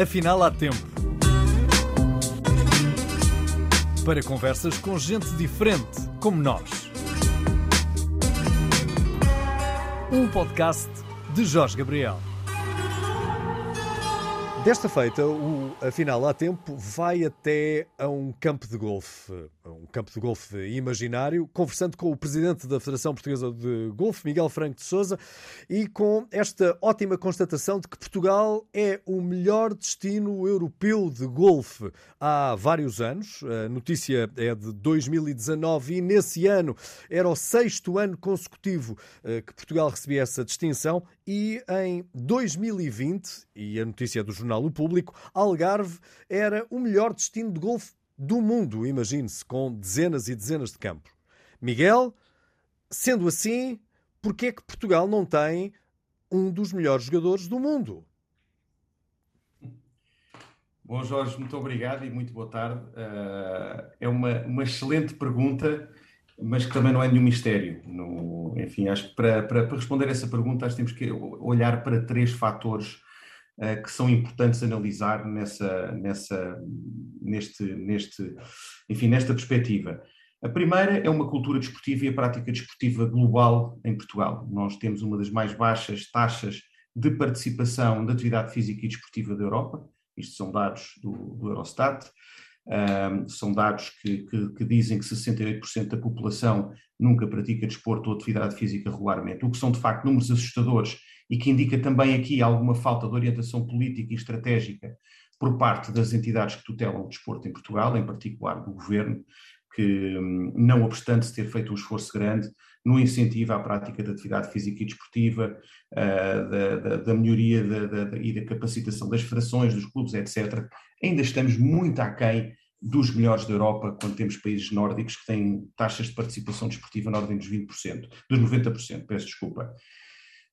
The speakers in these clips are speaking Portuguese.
Afinal, há tempo. Para conversas com gente diferente, como nós. Um podcast de Jorge Gabriel. Desta feita, o Afinal há Tempo vai até a um campo de golfe, um campo de golfe imaginário, conversando com o presidente da Federação Portuguesa de Golfe, Miguel Franco de Souza, e com esta ótima constatação de que Portugal é o melhor destino europeu de golfe há vários anos. A notícia é de 2019 e nesse ano era o sexto ano consecutivo eh, que Portugal recebia essa distinção e em 2020, e a notícia é do jornal O Público, Algarve era o melhor destino de golfe do mundo, imagine-se, com dezenas e dezenas de campos. Miguel, sendo assim, por que é que Portugal não tem um dos melhores jogadores do mundo? Bom, Jorge, muito obrigado e muito boa tarde. Uh, é uma, uma excelente pergunta mas que também não é nenhum mistério. No, enfim, acho que para, para, para, responder essa pergunta, acho que temos que olhar para três fatores uh, que são importantes analisar nessa, nessa, neste, neste, enfim, nesta perspectiva. A primeira é uma cultura desportiva e a prática desportiva global em Portugal. Nós temos uma das mais baixas taxas de participação da atividade física e desportiva da Europa, isto são dados do, do Eurostat. Um, são dados que, que, que, dizem que 68% da população nunca pratica desporto ou atividade física regularmente, o que são de facto números assustadores e que indica também aqui alguma falta de orientação política e estratégica por parte das entidades que tutelam o desporto em Portugal, em particular do governo, que, não obstante ter feito um esforço grande no incentivo à prática da atividade física e desportiva, uh, da, da, da, melhoria da, e da capacitação das federações, dos clubes, etc., ainda estamos muito aquém dos melhores da Europa quando temos países nórdicos que têm taxas de participação desportiva na ordem dos 20%, dos 90%, peço desculpa.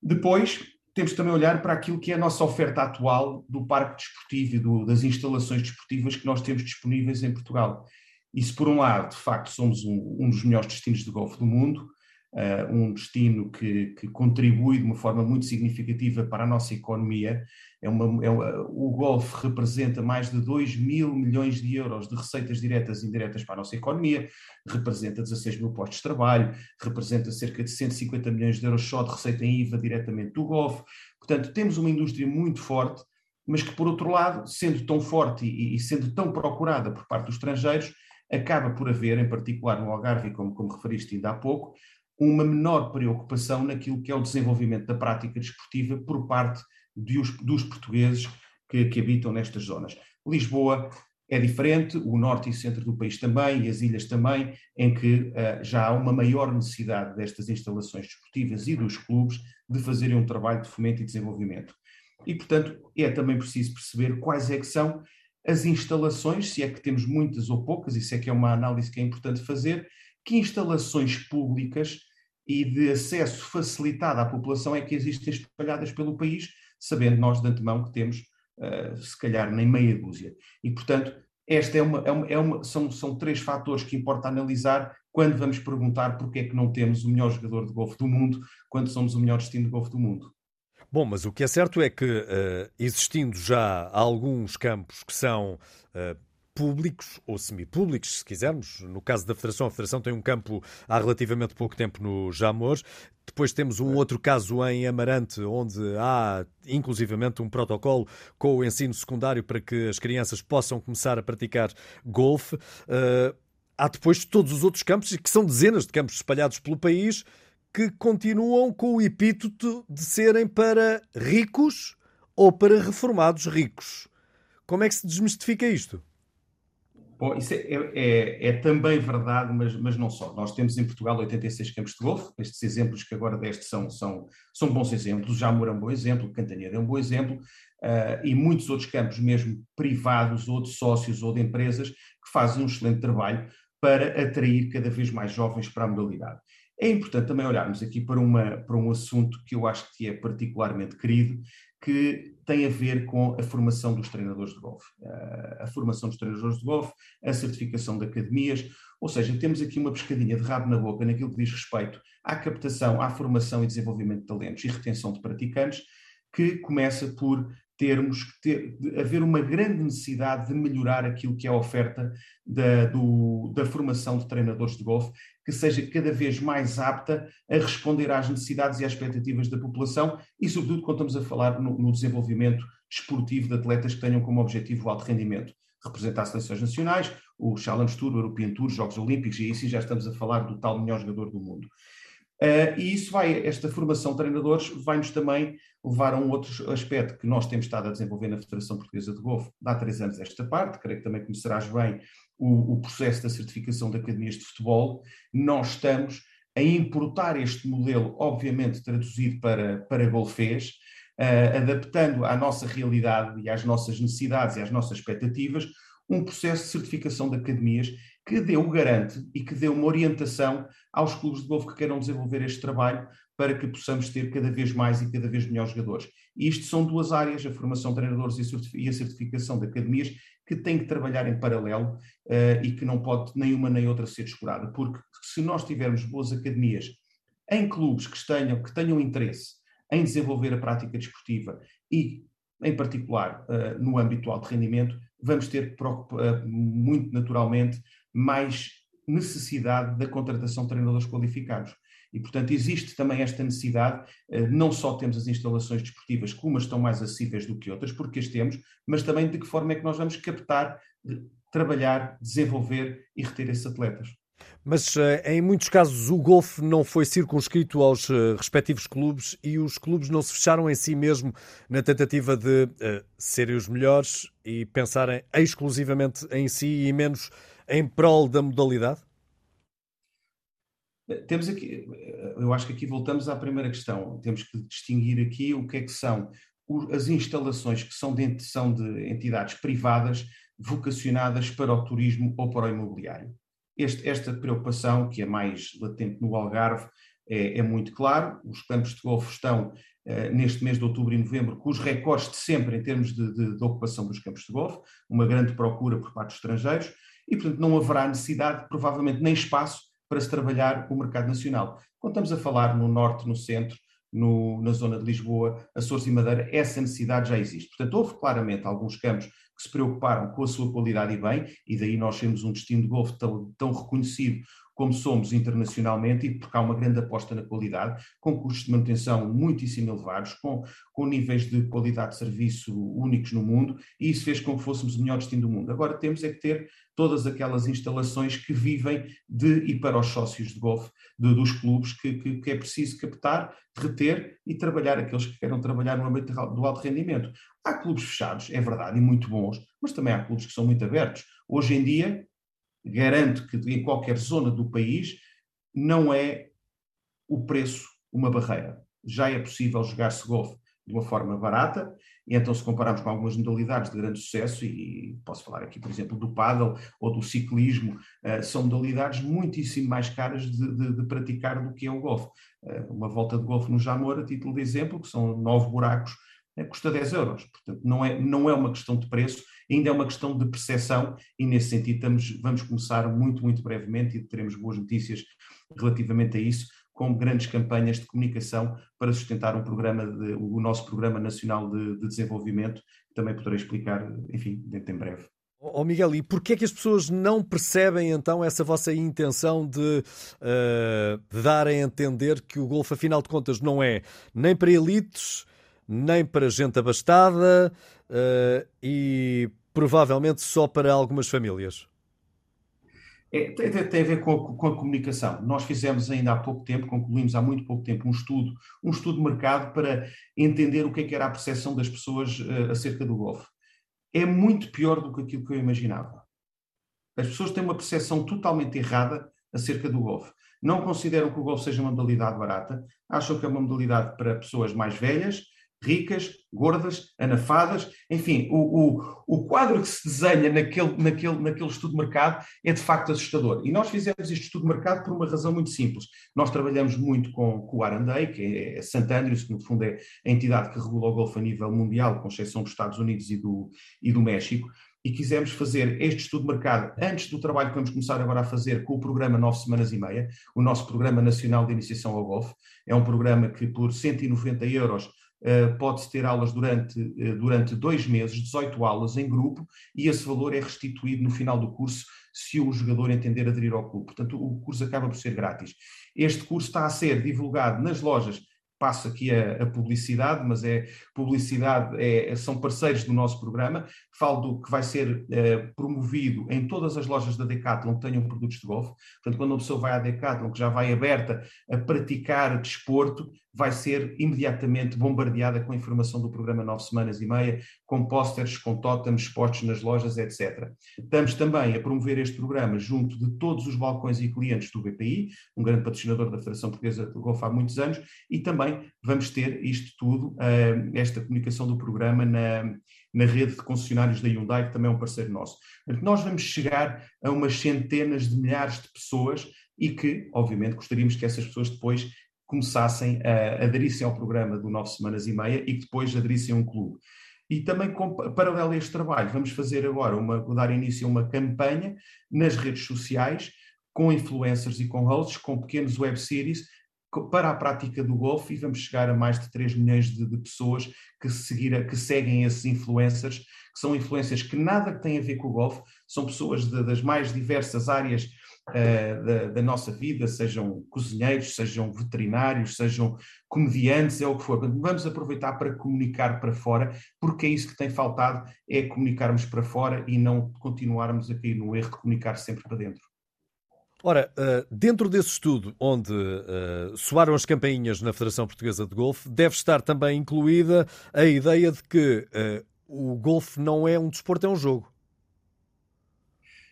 Depois, temos também olhar para aquilo que é a nossa oferta atual do parque desportivo e do, das instalações desportivas que nós temos disponíveis em Portugal. E se por um lado, de facto, somos um, um dos melhores destinos de golfe do mundo, uh, um destino que, que, contribui de uma forma muito significativa para a nossa economia. É uma, é o golfe representa mais de 2 mil milhões de euros de receitas diretas e indiretas para a nossa economia, representa 16 mil postos de trabalho, representa cerca de 150 milhões de euros só de receita em IVA diretamente do golfe. Portanto, temos uma indústria muito forte, mas que, por outro lado, sendo tão forte e, e sendo tão procurada por parte dos estrangeiros, acaba por haver, em particular no Algarve, como, como referiste ainda há pouco, uma menor preocupação naquilo que é o desenvolvimento da prática desportiva por parte dos, dos portugueses que, que, habitam nestas zonas. Lisboa é diferente, o norte e centro do país também, e as ilhas também, em que uh, já há uma maior necessidade destas instalações desportivas e dos clubes de fazerem um trabalho de fomento e desenvolvimento. E, portanto, é também preciso perceber quais é que são as instalações, se é que temos muitas ou poucas, se é que é uma análise que é importante fazer, que instalações públicas e de acesso facilitado à população é que existem espalhadas pelo país, sabendo nós de antemão que temos, uh, se calhar, nem meia dúzia. E, portanto, esta é uma, é uma, é uma, são, são três fatores que importa analisar quando vamos perguntar porque é que não temos o melhor jogador de golfe do mundo, quando somos o melhor destino de golfe do mundo. Bom, mas o que é certo é que, uh, existindo já alguns campos que são uh, públicos ou semipúblicos, se quisermos. No caso da Federação, a Federação tem um campo há relativamente pouco tempo no Jamor. Depois temos um outro caso em Amarante, onde há inclusivamente um protocolo com o ensino secundário para que as crianças possam começar a praticar golfe. Uh, há depois todos os outros campos, que são dezenas de campos espalhados pelo país, que continuam com o epíteto de serem para ricos ou para reformados ricos. Como é que se desmistifica isto? Bom, isso é, é, é, também verdade, mas, mas não só. Nós temos em Portugal 86 campos de golfe, estes exemplos que agora deste são, são, são bons exemplos, Jamor é um bom exemplo, Cantaneira é um bom exemplo, uh, e muitos outros campos, mesmo privados, ou de sócios, ou de empresas, que fazem um excelente trabalho para atrair cada vez mais jovens para a modalidade. É importante também olharmos aqui para, uma, para um assunto que eu acho que é particularmente querido, que tem a ver com a formação dos treinadores de golfe. A formação dos treinadores de golfe, a certificação de academias, ou seja, temos aqui uma pescadinha de rabo na boca naquilo que diz respeito à captação, à formação e desenvolvimento de talentos e retenção de praticantes, que começa por termos que ter, de haver uma grande necessidade de melhorar aquilo que é a oferta da, do, da formação de treinadores de golfe, que seja cada vez mais apta a responder às necessidades e às expectativas da população e, sobretudo, quando estamos a falar no, no desenvolvimento desportivo de atletas que tenham como objetivo o alto rendimento. Representar seleções nacionais, o Challenge Tour, o European Tour, os Jogos Olímpicos, e aí sim já estamos a falar do tal melhor jogador do mundo. Uh, e isso vai, esta formação de treinadores vai-nos também levar a um outro aspecto que nós temos estado a desenvolver na Federação Portuguesa de Golfe há três anos esta parte, creio que também conhecerás bem o, o processo da certificação de academias de futebol. Nós estamos a importar este modelo, obviamente traduzido para, para golfês, uh, adaptando à nossa realidade e às nossas necessidades e às nossas expectativas, um processo de certificação de academias que dê o garante e que dê uma orientação aos clubes de golfe que queiram desenvolver este trabalho para que possamos ter cada vez mais e cada vez melhores jogadores. E isto são duas áreas, a formação de treinadores e a certificação de academias, que têm que trabalhar em paralelo uh, e que não pode nenhuma nem outra ser descurada, porque se nós tivermos boas academias em clubes que tenham, que tenham interesse em desenvolver a prática desportiva e, em particular, uh, no âmbito do alto rendimento, vamos ter uh, muito naturalmente mais necessidade da contratação de treinadores qualificados. E, portanto, existe também esta necessidade, uh, não só temos as instalações desportivas, que umas estão mais acessíveis do que outras, porque as temos, mas também de que forma é que nós vamos captar, trabalhar, desenvolver e reter esses atletas. Mas eh, em muitos casos o golfe não foi circunscrito aos eh, respectivos clubes e os clubes não se fecharam em si mesmo na tentativa de uh, serem os melhores e pensarem exclusivamente em si e menos em prol da modalidade? Temos aqui, eu acho que aqui voltamos à primeira questão. Temos que distinguir aqui o que é que são as instalações que são de, são de entidades privadas vocacionadas para o turismo ou para o imobiliário. Este, esta preocupação, que é mais latente no Algarve, é, é muito claro. Os campos de golfe estão uh, neste mês de outubro e novembro com os recordes de sempre em termos de, de, de, ocupação dos campos de golfe, uma grande procura por parte dos estrangeiros, e portanto não haverá necessidade, provavelmente nem espaço, para se trabalhar o mercado nacional. Quando estamos a falar no norte, no centro, no, na zona de Lisboa, Açores e Madeira, essa necessidade já existe. Portanto, houve claramente alguns campos que se preocuparam com a sua qualidade e bem, e daí nós temos um destino de golfe tão, tão reconhecido como somos internacionalmente, e porque há uma grande aposta na qualidade, com custos de manutenção muitíssimo elevados, com, com níveis de qualidade de serviço únicos no mundo, e isso fez com que fôssemos o melhor destino do mundo. Agora temos é que ter todas aquelas instalações que vivem de e para os sócios de golfe dos clubes, que, que, que, é preciso captar, reter e trabalhar aqueles que queiram trabalhar no âmbito do alto rendimento. Há clubes fechados, é verdade, e muito bons, mas também há clubes que são muito abertos. Hoje em dia, garanto que em qualquer zona do país não é o preço uma barreira. Já é possível jogar-se golfe de uma forma barata, e então se compararmos com algumas modalidades de grande sucesso, e posso falar aqui, por exemplo, do paddle ou do ciclismo, uh, são modalidades muitíssimo mais caras de, de, de praticar do que é o golfe. Uh, uma volta de golfe no Jamor, a título de exemplo, que são nove buracos, uh, custa 10 euros. Portanto, não é, não é uma questão de preço, ainda é uma questão de percepção e nesse sentido estamos, vamos começar muito, muito brevemente e teremos boas notícias relativamente a isso, com grandes campanhas de comunicação para sustentar um programa de, o nosso Programa Nacional de, de Desenvolvimento, que também poderei explicar, enfim, dentro em breve. Oh Miguel, e porquê é que as pessoas não percebem então essa vossa intenção de, uh, de dar a entender que o golfe, afinal de contas, não é nem para elites, nem para gente abastada uh, e provavelmente só para algumas famílias? É, tem, tem, a ver com a, com a, comunicação. Nós fizemos ainda há pouco tempo, concluímos há muito pouco tempo, um estudo, um estudo de mercado para entender o que, é que era a percepção das pessoas uh, acerca do golfe. É muito pior do que aquilo que eu imaginava. As pessoas têm uma percepção totalmente errada acerca do golfe. Não consideram que o golfe seja uma modalidade barata, acham que é uma modalidade para pessoas mais velhas, ricas, gordas, anafadas, enfim, o, o, o quadro que se desenha naquele, naquele, naquele estudo de mercado é de facto assustador. E nós fizemos este estudo de mercado por uma razão muito simples. Nós trabalhamos muito com, com o R&A, que é a St. Andrews, que no fundo é a entidade que regula o golfe a nível mundial, com exceção dos Estados Unidos e do, e do México, e quisemos fazer este estudo de mercado antes do trabalho que vamos começar agora a fazer com o programa Nove Semanas e Meia, o nosso Programa Nacional de Iniciação ao Golfe. É um programa que por 190 euros pode-se ter aulas durante, durante dois meses, 18 aulas em grupo, e esse valor é restituído no final do curso se o jogador entender aderir ao clube. Portanto, o curso acaba por ser grátis. Este curso está a ser divulgado nas lojas passo aqui a, a, publicidade, mas é publicidade, é, são parceiros do nosso programa. Falo do que vai ser é, promovido em todas as lojas da Decathlon que tenham produtos de golfe. Portanto, quando uma pessoa vai à Decathlon, que já vai aberta a praticar desporto, vai ser imediatamente bombardeada com informação do programa Nove Semanas e Meia, com pósteres, com tótems postos nas lojas, etc. Estamos também a promover este programa junto de todos os balcões e clientes do BPI, um grande patrocinador da Federação Portuguesa de Golfe há muitos anos, e também vamos ter isto tudo, eh, esta comunicação do programa na, na rede de concessionários da Hyundai, que também é um parceiro nosso. Nós vamos chegar a umas centenas de milhares de pessoas e que, obviamente, gostaríamos que essas pessoas depois começassem a aderissem ao programa do Nove Semanas e Meia e que depois aderissem a um clube. E também, com, paralelo a este trabalho, vamos fazer agora, uma, dar início a uma campanha nas redes sociais, com influencers e com hosts, com pequenos web series, para a prática do golfe e vamos chegar a mais de 3 milhões de, de pessoas que, seguir, que seguem esses influencers, que são influências que nada têm a ver com o golfe, são pessoas de, das mais diversas áreas uh, da, da, nossa vida, sejam cozinheiros, sejam veterinários, sejam comediantes, é o que for. Vamos aproveitar para comunicar para fora, porque é isso que tem faltado, é comunicarmos para fora e não continuarmos a cair no erro de comunicar sempre para dentro. Ora, eh, dentro desse estudo onde uh, soaram as campainhas na Federação Portuguesa de Golfe, deve estar também incluída a ideia de que uh, o golfe não é um desporto, é um jogo.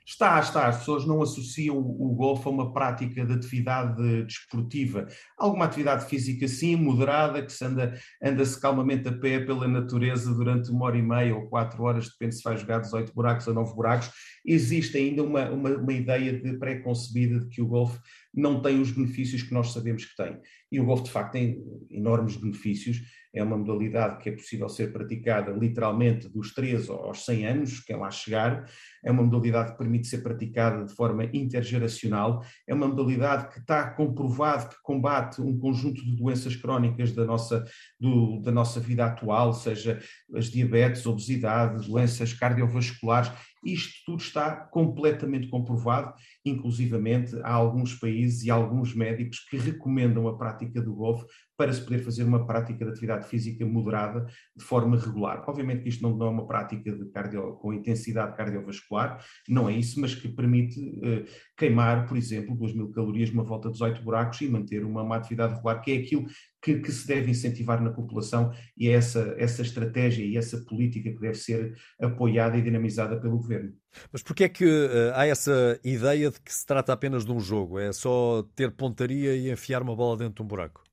Está, está. As pessoas não associam o golfe a uma prática de atividade desportiva. Alguma atividade física, sim, moderada, que se anda, anda-se calmamente a pé pela natureza durante uma hora e meia ou quatro horas, depende se vai jogar 18 buracos ou 9 buracos. Existe ainda uma, uma, uma ideia de pré-concebida de que o golfe não tem os benefícios que nós sabemos que tem. E o golfe, de facto, tem enormes benefícios é uma modalidade que é possível ser praticada literalmente dos 3 aos 100 anos, quem lá chegar, é uma modalidade que permite ser praticada de forma intergeracional, é uma modalidade que está comprovado que combate um conjunto de doenças crónicas da nossa, do, da nossa vida atual, seja as diabetes, obesidade, doenças cardiovasculares, isto tudo está completamente comprovado, inclusivamente há alguns países e alguns médicos que recomendam a prática do golfe para se poder fazer uma prática de atividade física moderada de forma regular. Obviamente que isto não é uma prática de cardio, com intensidade cardiovascular, não é isso, mas que permite uh, queimar, por exemplo, 2 mil calorias numa volta de 18 buracos e manter uma, uma atividade regular, que é aquilo que, que, se deve incentivar na população e é essa, essa estratégia e essa política que deve ser apoiada e dinamizada pelo governo. Mas porquê é que uh, há essa ideia de que se trata apenas de um jogo? É só ter pontaria e enfiar uma bola dentro de um buraco?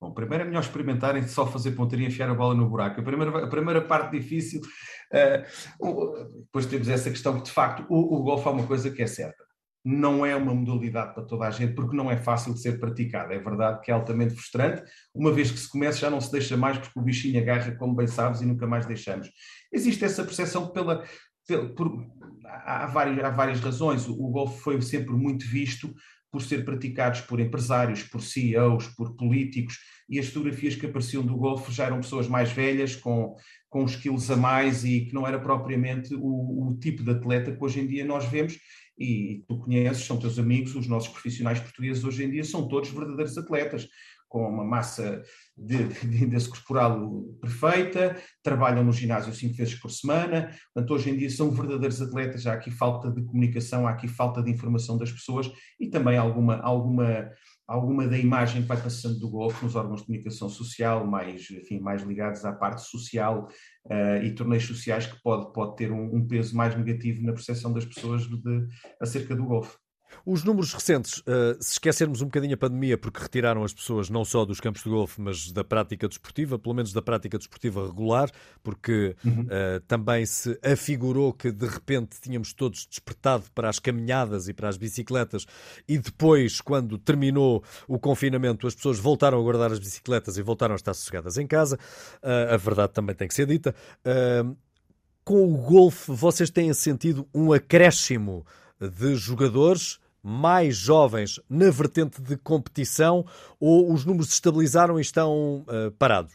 Bom, primeiro é melhor experimentarem só fazer pontaria e enfiar a bola no buraco. A primeira, a primeira parte difícil, uh, depois temos essa questão que, de facto, o, o golfe é uma coisa que é certa não é uma modalidade para toda a gente, porque não é fácil de ser praticada. É verdade que é altamente frustrante. Uma vez que se começa, já não se deixa mais, porque o bichinho agarra, como bem sabes, e nunca mais deixamos. Existe essa percepção pela. Por, há, várias, há várias razões. O, golfe foi sempre muito visto por ser praticados por empresários, por CEOs, por políticos, e as fotografias que apareciam do golfe já eram pessoas mais velhas, com, com os quilos a mais, e que não era propriamente o, o tipo de atleta que hoje em dia nós vemos, e tu conheces, são teus amigos, os nossos profissionais portugueses hoje em dia são todos verdadeiros atletas, com uma massa de, de corporal perfeita, trabalham no ginásio cinco vezes por semana, portanto hoje em dia são verdadeiros atletas, há aqui falta de comunicação, há aqui falta de informação das pessoas e também alguma, alguma alguma da imagem que vai passando do golfe nos órgãos de comunicação social, mais, enfim, mais ligados à parte social uh, e torneios sociais, que pode, pode ter um, um, peso mais negativo na percepção das pessoas de, acerca do golfe. Os números recentes, eh, se esquecermos um bocadinho a pandemia, porque retiraram as pessoas não só dos campos de golfe, mas da prática desportiva, pelo menos da prática desportiva regular, porque uhum. uh, também se afigurou que de repente tínhamos todos despertado para as caminhadas e para as bicicletas, e depois, quando terminou o confinamento, as pessoas voltaram a guardar as bicicletas e voltaram a estar sossegadas em casa. Uh, a verdade também tem que ser dita. Uh, com o golfe, vocês têm sentido um acréscimo de jogadores mais jovens na vertente de competição ou os números se estabilizaram e estão uh, parados?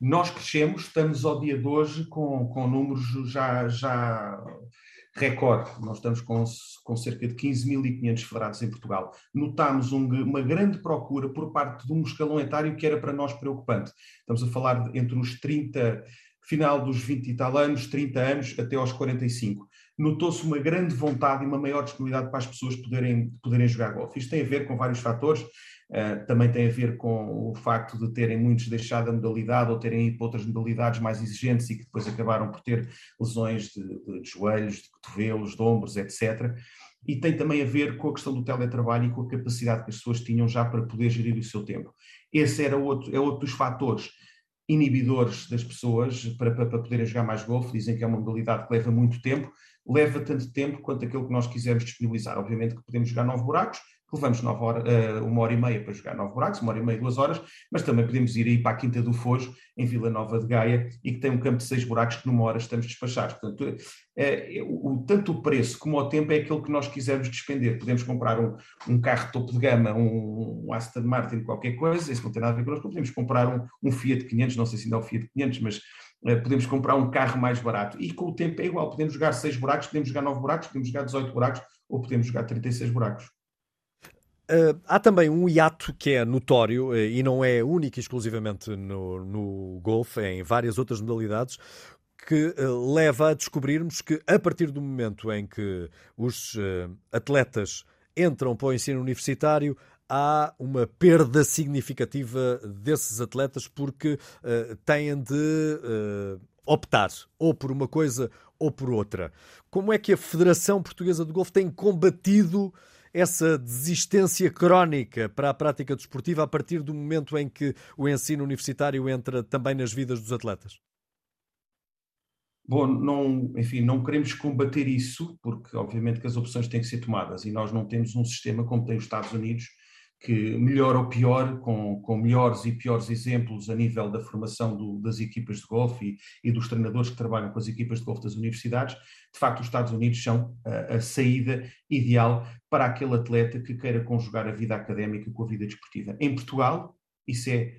Nós crescemos, estamos ao dia de hoje com, com números já, já recorde. Nós estamos com, com cerca de 15.500 federados em Portugal. Notámos um, uma grande procura por parte de um escalão etário que era para nós preocupante. Estamos a falar de, entre os 30, final dos 20 e tal anos, 30 anos, até aos 45. Notou-se uma grande vontade e uma maior disponibilidade para as pessoas poderem, poderem jogar golfe. Isto tem a ver com vários fatores. Uh, também tem a ver com o facto de terem muitos deixado a modalidade ou terem ido para outras modalidades mais exigentes e que depois acabaram por ter lesões de, de, de joelhos, de cotovelos, de ombros, etc. E tem também a ver com a questão do teletrabalho e com a capacidade que as pessoas tinham já para poder gerir o seu tempo. Esse era outro, é outro dos fatores inibidores das pessoas para, para, para poderem jogar mais golfe. Dizem que é uma modalidade que leva muito tempo, leva tanto tempo quanto aquilo que nós quisermos disponibilizar. Obviamente que podemos jogar nove buracos, levamos nove hora, uh, uma hora e meia para jogar nove buracos, uma hora e meia, duas horas, mas também podemos ir aí para a Quinta do Fojo, em Vila Nova de Gaia, e que tem um campo de seis buracos que numa hora estamos despachados. Portanto, uh, o, tanto o preço como o tempo é aquilo que nós quisermos despender. Podemos comprar um, um carro topo de gama, um, um, Aston Martin, qualquer coisa, isso não tem nada a ver connosco, podemos comprar um, um Fiat 500, não sei se ainda é o Fiat 500, mas podemos comprar um carro mais barato. E com o tempo é igual, podemos jogar seis buracos, podemos jogar nove buracos, podemos jogar 18 buracos, ou podemos jogar 36 buracos. Uh, há também um hiato que é notório uh, e não é único exclusivamente no, no golfe, é em várias outras modalidades, que uh, leva a descobrirmos que a partir do momento em que os atletas entram para o ensino universitário, há uma perda significativa desses atletas porque têm de optar ou por uma coisa ou por outra. Como é que a Federação Portuguesa de Golfe tem combatido essa desistência crónica para a prática desportiva a partir do momento em que o ensino universitário entra também nas vidas dos atletas? Bom, não, enfim, não queremos combater isso, porque obviamente que as opções têm que ser tomadas e nós não temos um sistema como tem os Estados Unidos, que melhor ou pior, com, com melhores e piores exemplos a nível da formação do, das equipas de golfe e, e, dos treinadores que trabalham com as equipas de golfe das universidades, de facto os Estados Unidos são a, a, saída ideal para aquele atleta que queira conjugar a vida académica com a vida desportiva. Em Portugal, isso é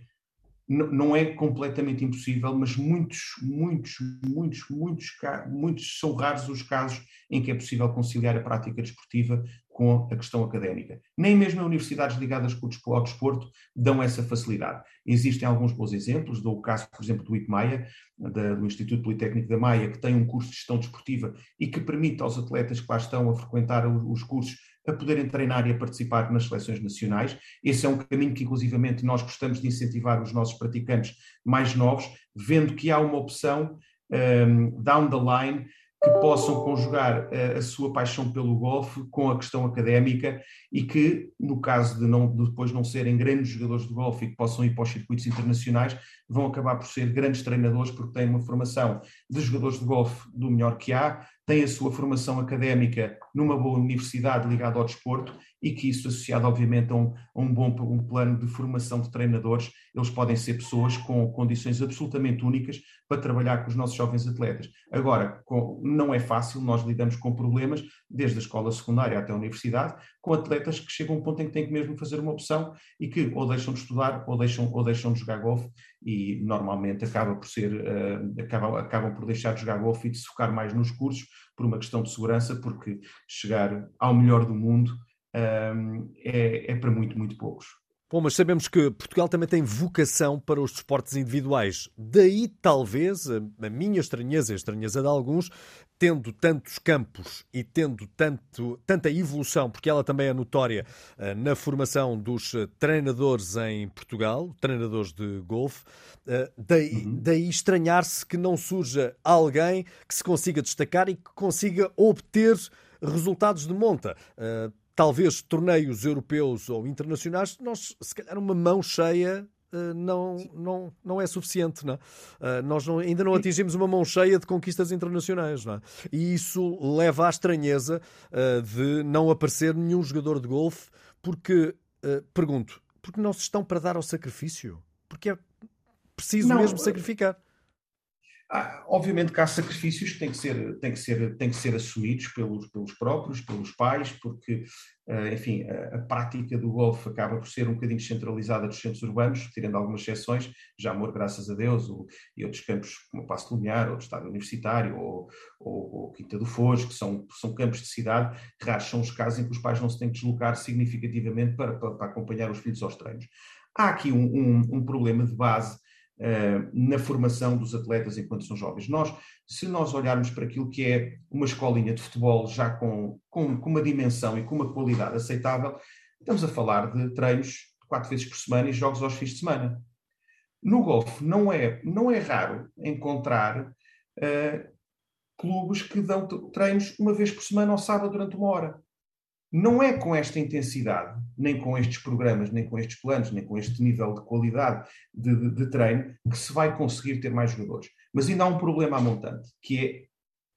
não é completamente impossível, mas muitos, muitos, muitos, muitos, muitos são raros os casos em que é possível conciliar a prática desportiva com a questão académica. Nem mesmo universidades ligadas ao desporto dão essa facilidade. Existem alguns bons exemplos, dou o caso, por exemplo, do IPMAIA, do Instituto Politécnico da Maia, que tem um curso de gestão desportiva e que permite aos atletas que lá estão a frequentar os cursos a poderem treinar e a participar nas seleções nacionais. Esse é um caminho que, inclusivamente, nós gostamos de incentivar os nossos praticantes mais novos, vendo que há uma opção um, down the line que possam conjugar a, eh, a, sua paixão pelo golfe com a questão académica e que, no caso de, não, de depois não serem grandes jogadores de golfe e que possam ir para os circuitos internacionais, vão acabar por ser grandes treinadores porque têm uma formação de jogadores de golfe do melhor que há, têm a sua formação académica numa boa universidade ligada ao desporto e que isso associado obviamente a um, a um bom um plano de formação de treinadores, eles podem ser pessoas com condições absolutamente únicas para trabalhar com os nossos jovens atletas. Agora, com, não é fácil, nós lidamos com problemas desde a escola secundária até a universidade, com atletas que chegam a um ponto em que têm que mesmo fazer uma opção e que ou deixam de estudar ou deixam, ou deixam de jogar golfe e normalmente acaba por ser, uh, acaba, acabam por deixar de jogar golfe e de se focar mais nos cursos por uma questão de segurança, porque chegar ao melhor do mundo um, é, é para muito, muito poucos. Bom, mas sabemos que Portugal também tem vocação para os desportos individuais. Daí, talvez, a minha estranheza, a estranheza de alguns, tendo tantos campos e tendo tanto, tanta evolução, porque ela também é notória uh, na formação dos uh, treinadores em Portugal, treinadores de golfe, uh, daí, uhum. daí estranhar-se que não surja alguém que se consiga destacar e que consiga obter resultados de monta talvez torneios europeus ou internacionais, nós, se calhar, uma mão cheia Uh, não, não, não é suficiente. Não Uh, nós não, ainda não atingimos uma mão cheia de conquistas internacionais. Não E isso leva à estranheza uh, de não aparecer nenhum jogador de golfe, porque, pergunto, porque não se estão para dar ao sacrifício? Porque é preciso não, mesmo sacrificar. Obviamente que há sacrifícios que têm que ser, têm que ser, têm que ser assumidos pelos, pelos próprios, pelos pais, porque, uh, enfim, a, a, prática do golfe acaba por ser um bocadinho centralizada dos centros urbanos, tirando algumas exceções, já amor, graças a Deus, ou, e outros campos como o Passo de Lumiar, ou o Estado Universitário, ou, ou, ou Quinta do Foz, que são, são campos de cidade, raros são os casos em que os pais não se têm que deslocar significativamente para, para, para acompanhar os filhos aos treinos. Há aqui um, um, um problema de base na formação dos atletas enquanto são jovens. Nós, se nós olharmos para aquilo que é uma escolinha de futebol já com, com, com uma dimensão e com uma qualidade aceitável, estamos a falar de treinos quatro vezes por semana e jogos aos fins de semana. No golfe não é, não é raro encontrar uh, clubes que dão treinos uma vez por semana ao sábado durante uma hora. Não é com esta intensidade, nem com estes programas, nem com estes planos, nem com este nível de qualidade de, de, de treino que se vai conseguir ter mais jogadores. Mas ainda há um problema à montante, que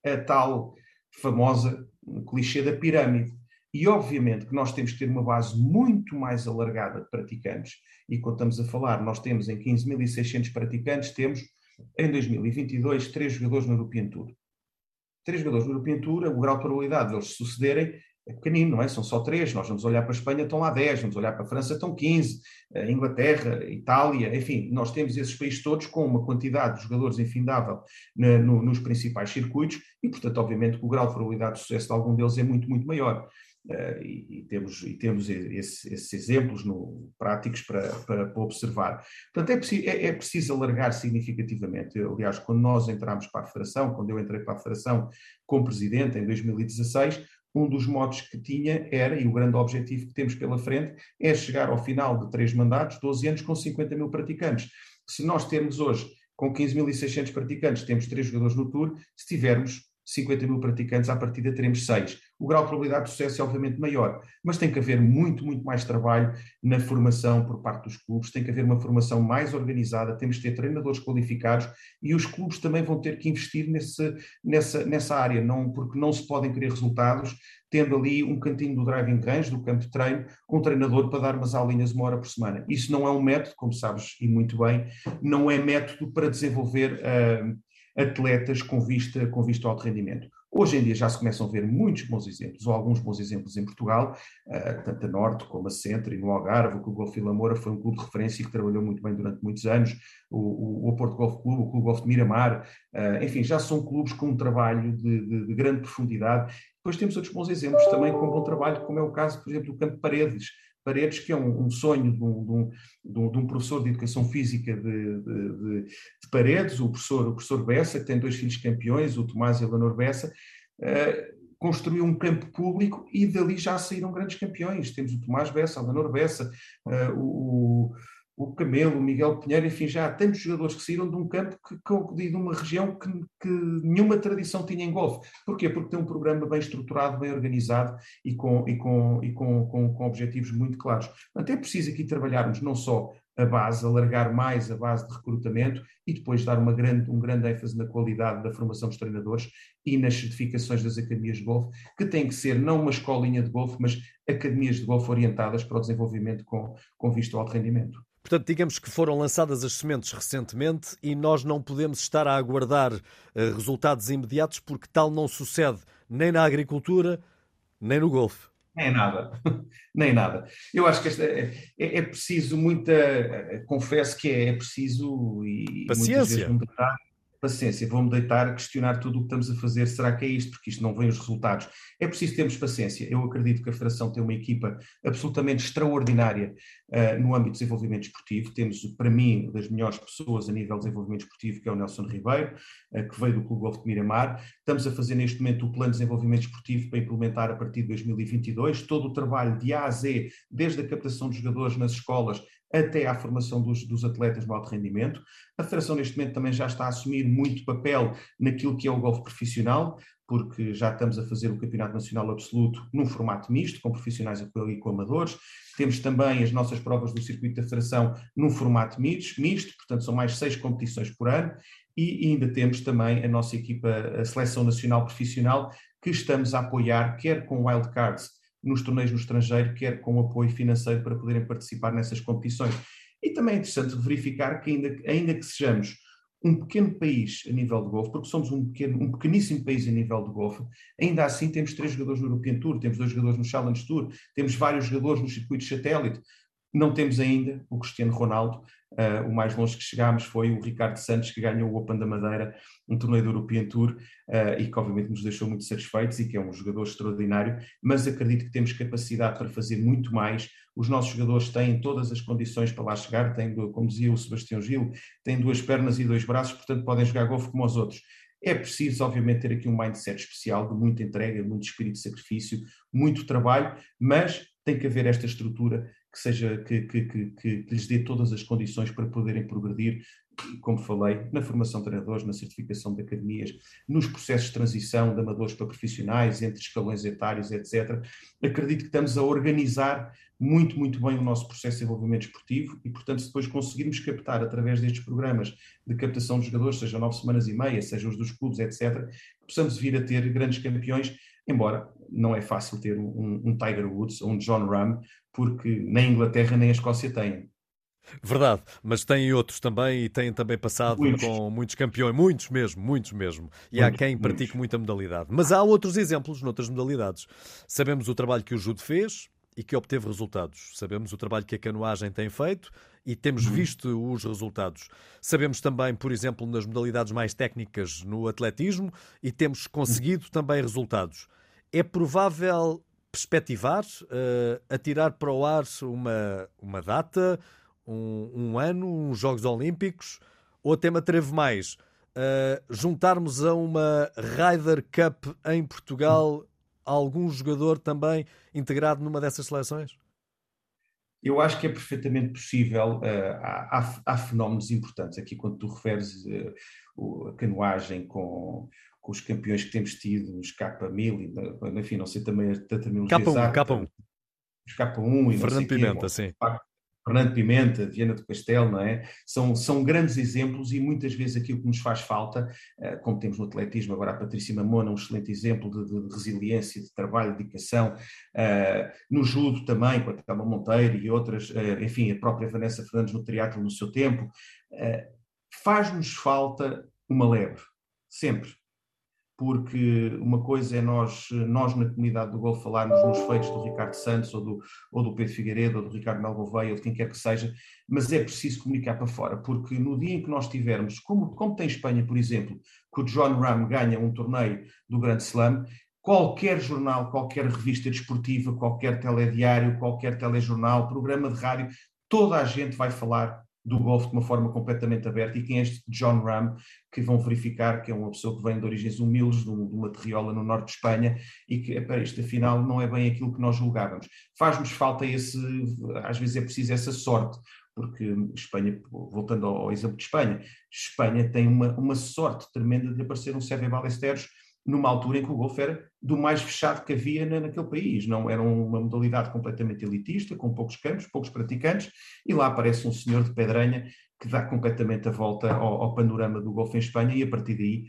é a tal famosa clichê da pirâmide. E obviamente que nós temos que ter uma base muito mais alargada de praticantes. E quando estamos a falar, nós temos em 15.600 praticantes, temos em 2022 três jogadores no European Tour. Três jogadores no European Tour, o grau de probabilidade de eles sucederem é pequenino, não é? São só três. Nós vamos olhar para a Espanha, estão lá 10, vamos olhar para a França, estão 15, a Inglaterra, Itália, enfim, nós temos esses países todos com uma quantidade de jogadores infindável na, no, nos principais circuitos e, portanto, obviamente, o grau de probabilidade de sucesso de algum deles é muito, muito maior. Uh, e, e, temos, e temos esse, esses exemplos no, práticos para, para, para, observar. Portanto, é, é, é, preciso alargar significativamente. Eu, aliás, quando nós entramos para a Federação, quando eu entrei para a Federação como presidente em 2016, um dos modos que tinha era, e o grande objetivo que temos pela frente, é chegar ao final de três mandatos, 12 anos, com 50 mil praticantes. Se nós temos hoje, com 15.600 praticantes, temos três jogadores no Tour, se tivermos 50 mil praticantes, à partida teremos seis. O grau de probabilidade de sucesso é obviamente maior, mas tem que haver muito, muito mais trabalho na formação por parte dos clubes, tem que haver uma formação mais organizada, temos que ter treinadores qualificados e os clubes também vão ter que investir nesse, nessa, nessa área, não, porque não se podem querer resultados tendo ali um cantinho do driving range, do campo de treino, com um treinador para dar umas aulinhas uma hora por semana. Isso não é um método, como sabes e muito bem, não é método para desenvolver uh, atletas com vista, com vista ao alto rendimento. Hoje em dia já se começam a ver muitos bons exemplos, ou alguns bons exemplos em Portugal, uh, tanto a Norte como a Centro e no Algarve, o Clube Golf Vila Moura foi um clube de referência que trabalhou muito bem durante muitos anos, o, o, o Porto Golf Clube, o Clube Golf de Miramar, uh, enfim, já são clubes com um trabalho de, de, de grande profundidade. Depois temos outros bons exemplos também com bom trabalho, como é o caso, por exemplo, do Campo Paredes, Paredes, que é um, um sonho de um, de, um, de um, professor de educação física de, de, de, Paredes, o professor, o professor Bessa, que tem dois filhos campeões, o Tomás e a Leonor Bessa, uh, construiu um campo público e dali já saíram grandes campeões. Temos o Tomás Bessa, a Leonor Bessa, uh, o, o Camelo, o Miguel Pinheiro, enfim, já há tantos jogadores que saíram de um campo que, que, de uma região que, que, nenhuma tradição tinha em golfe. Porquê? Porque tem um programa bem estruturado, bem organizado e com, e com, e com, com, com objetivos muito claros. Portanto, é preciso aqui trabalharmos não só a base, alargar mais a base de recrutamento e depois dar uma grande, um grande ênfase na qualidade da formação dos treinadores e nas certificações das academias de golfe, que tem que ser não uma escolinha de golfe, mas academias de golfe orientadas para o desenvolvimento com, com visto ao alto rendimento. Portanto, digamos que foram lançadas as sementes recentemente e nós não podemos estar a aguardar uh, resultados imediatos porque tal não sucede nem na agricultura, nem no golfe. Nem nada, nem nada. Eu acho que esta é, é, é preciso muita, eh, confesso que é, é preciso e paciência paciência, vou-me deitar a questionar tudo o que estamos a fazer, será que é isto? Porque isto não vem os resultados. É preciso termos paciência. Eu acredito que a Federação tem uma equipa absolutamente extraordinária uh, no âmbito de desenvolvimento esportivo. Temos, para mim, das melhores pessoas a nível de desenvolvimento esportivo, que é o Nelson Ribeiro, uh, que veio do Clube Golf de Miramar. Estamos a fazer neste momento o plano de desenvolvimento esportivo para implementar a partir de 2022, todo o trabalho de A a Z, desde a captação de jogadores nas escolas até à formação dos, dos, atletas no alto rendimento. A Federação, neste momento, também já está a assumir muito papel naquilo que é o golfe profissional, porque já estamos a fazer o Campeonato Nacional Absoluto num formato misto, com profissionais e com amadores. Temos também as nossas provas do circuito da Federação num formato misto, portanto, são mais seis competições por ano. E ainda temos também a nossa equipa, a Seleção Nacional Profissional, que estamos a apoiar, quer com wildcards, nos torneios no estrangeiro, quer com apoio financeiro para poderem participar nessas competições. E também é interessante verificar que, ainda, ainda que sejamos um pequeno país a nível de golfe, porque somos um, pequeno, um pequeníssimo país a nível de golfe, ainda assim temos três jogadores no European Tour, temos dois jogadores no Challenge Tour, temos vários jogadores no circuito satélite. Não temos ainda o Cristiano Ronaldo, Uh, o mais longe que chegámos foi o Ricardo Santos, que ganhou o Open da Madeira, um torneio do European Tour, uh, e que obviamente nos deixou muito satisfeitos e que é um jogador extraordinário, mas acredito que temos capacidade para fazer muito mais. Os nossos jogadores têm todas as condições para lá chegar, têm, como dizia o Sebastião Gil, têm duas pernas e dois braços, portanto podem jogar golfe como os outros. É preciso, obviamente, ter aqui um mindset especial de muita entrega, muito espírito de sacrifício, muito trabalho, mas tem que haver esta estrutura que seja que, que, que, que, lhes dê todas as condições para poderem progredir, como falei, na formação de treinadores, na certificação de academias, nos processos de transição de amadores para profissionais, entre escalões etários, etc. Acredito que estamos a organizar muito, muito bem o nosso processo de desenvolvimento esportivo e, portanto, se depois conseguirmos captar através destes programas de captação de jogadores, seja nove semanas e meia, seja os dos clubes, etc., possamos vir a ter grandes campeões, embora não é fácil ter um, um Tiger Woods ou um John Ram, porque nem a Inglaterra nem a Escócia têm. Verdade, mas têm outros também e têm também passado muitos. com muitos campeões, muitos mesmo, muitos mesmo. E muitos, há quem pratique muitos. muita modalidade. Mas há outros exemplos noutras modalidades. Sabemos o trabalho que o judo fez e que obteve resultados. Sabemos o trabalho que a canoagem tem feito e temos uhum. visto os resultados. Sabemos também, por exemplo, nas modalidades mais técnicas no atletismo e temos conseguido também resultados. É provável perspectivar, uh, atirar para o ar uma, uma data, um, um ano, uns Jogos Olímpicos, ou até me atrevo mais, uh, juntarmos a uma Ryder Cup em Portugal algum jogador também integrado numa dessas seleções? Eu acho que é perfeitamente possível. Uh, há, há, fenómenos importantes. Aqui, quando tu referes uh, a canoagem com, com os campeões que temos tido, os K1000, enfim, não sei também a terminologia K1, exata, K1. Os K1 e Fernando Pimenta, sim. Fernando Pimenta, Viana do Castelo, não é? São, são grandes exemplos e muitas vezes aquilo que nos faz falta, eh, como temos no atletismo, agora a Patrícia Mamona, um excelente exemplo de, de, resiliência, de trabalho, de dedicação, uh, no judo também, com a Thelma Monteiro e outras, uh, enfim, a própria Vanessa Fernandes no teatro no seu tempo, faz-nos falta uma lebre, sempre porque uma coisa é nós, nós na comunidade do Golfo falarmos nos feitos do Ricardo Santos ou do, ou do Pedro Figueiredo ou do Ricardo Mel Gouveia ou de quem quer que seja, mas é preciso comunicar para fora, porque no dia em que nós tivermos, como, como tem Espanha, por exemplo, que o John Ram ganha um torneio do Grande Slam, qualquer jornal, qualquer revista desportiva, qualquer telediário, qualquer telejornal, programa de rádio, toda a gente vai falar do golfe de uma forma completamente aberta e quem é este John Ram, que vão verificar que é uma pessoa que vem de origens humildes, de uma terriola no norte de Espanha e que, para isto afinal não é bem aquilo que nós julgávamos. Faz-nos falta esse, às vezes é preciso essa sorte, porque Espanha, voltando ao, exemplo de Espanha, Espanha tem uma, uma sorte tremenda de aparecer um Sérgio Ballesteros numa altura em que o golfe era do mais fechado que havia na, naquele país. Não era uma modalidade completamente elitista, com poucos campos, poucos praticantes, e lá aparece um senhor de Pedranha que dá completamente a volta ao, ao panorama do golfe em Espanha e a partir daí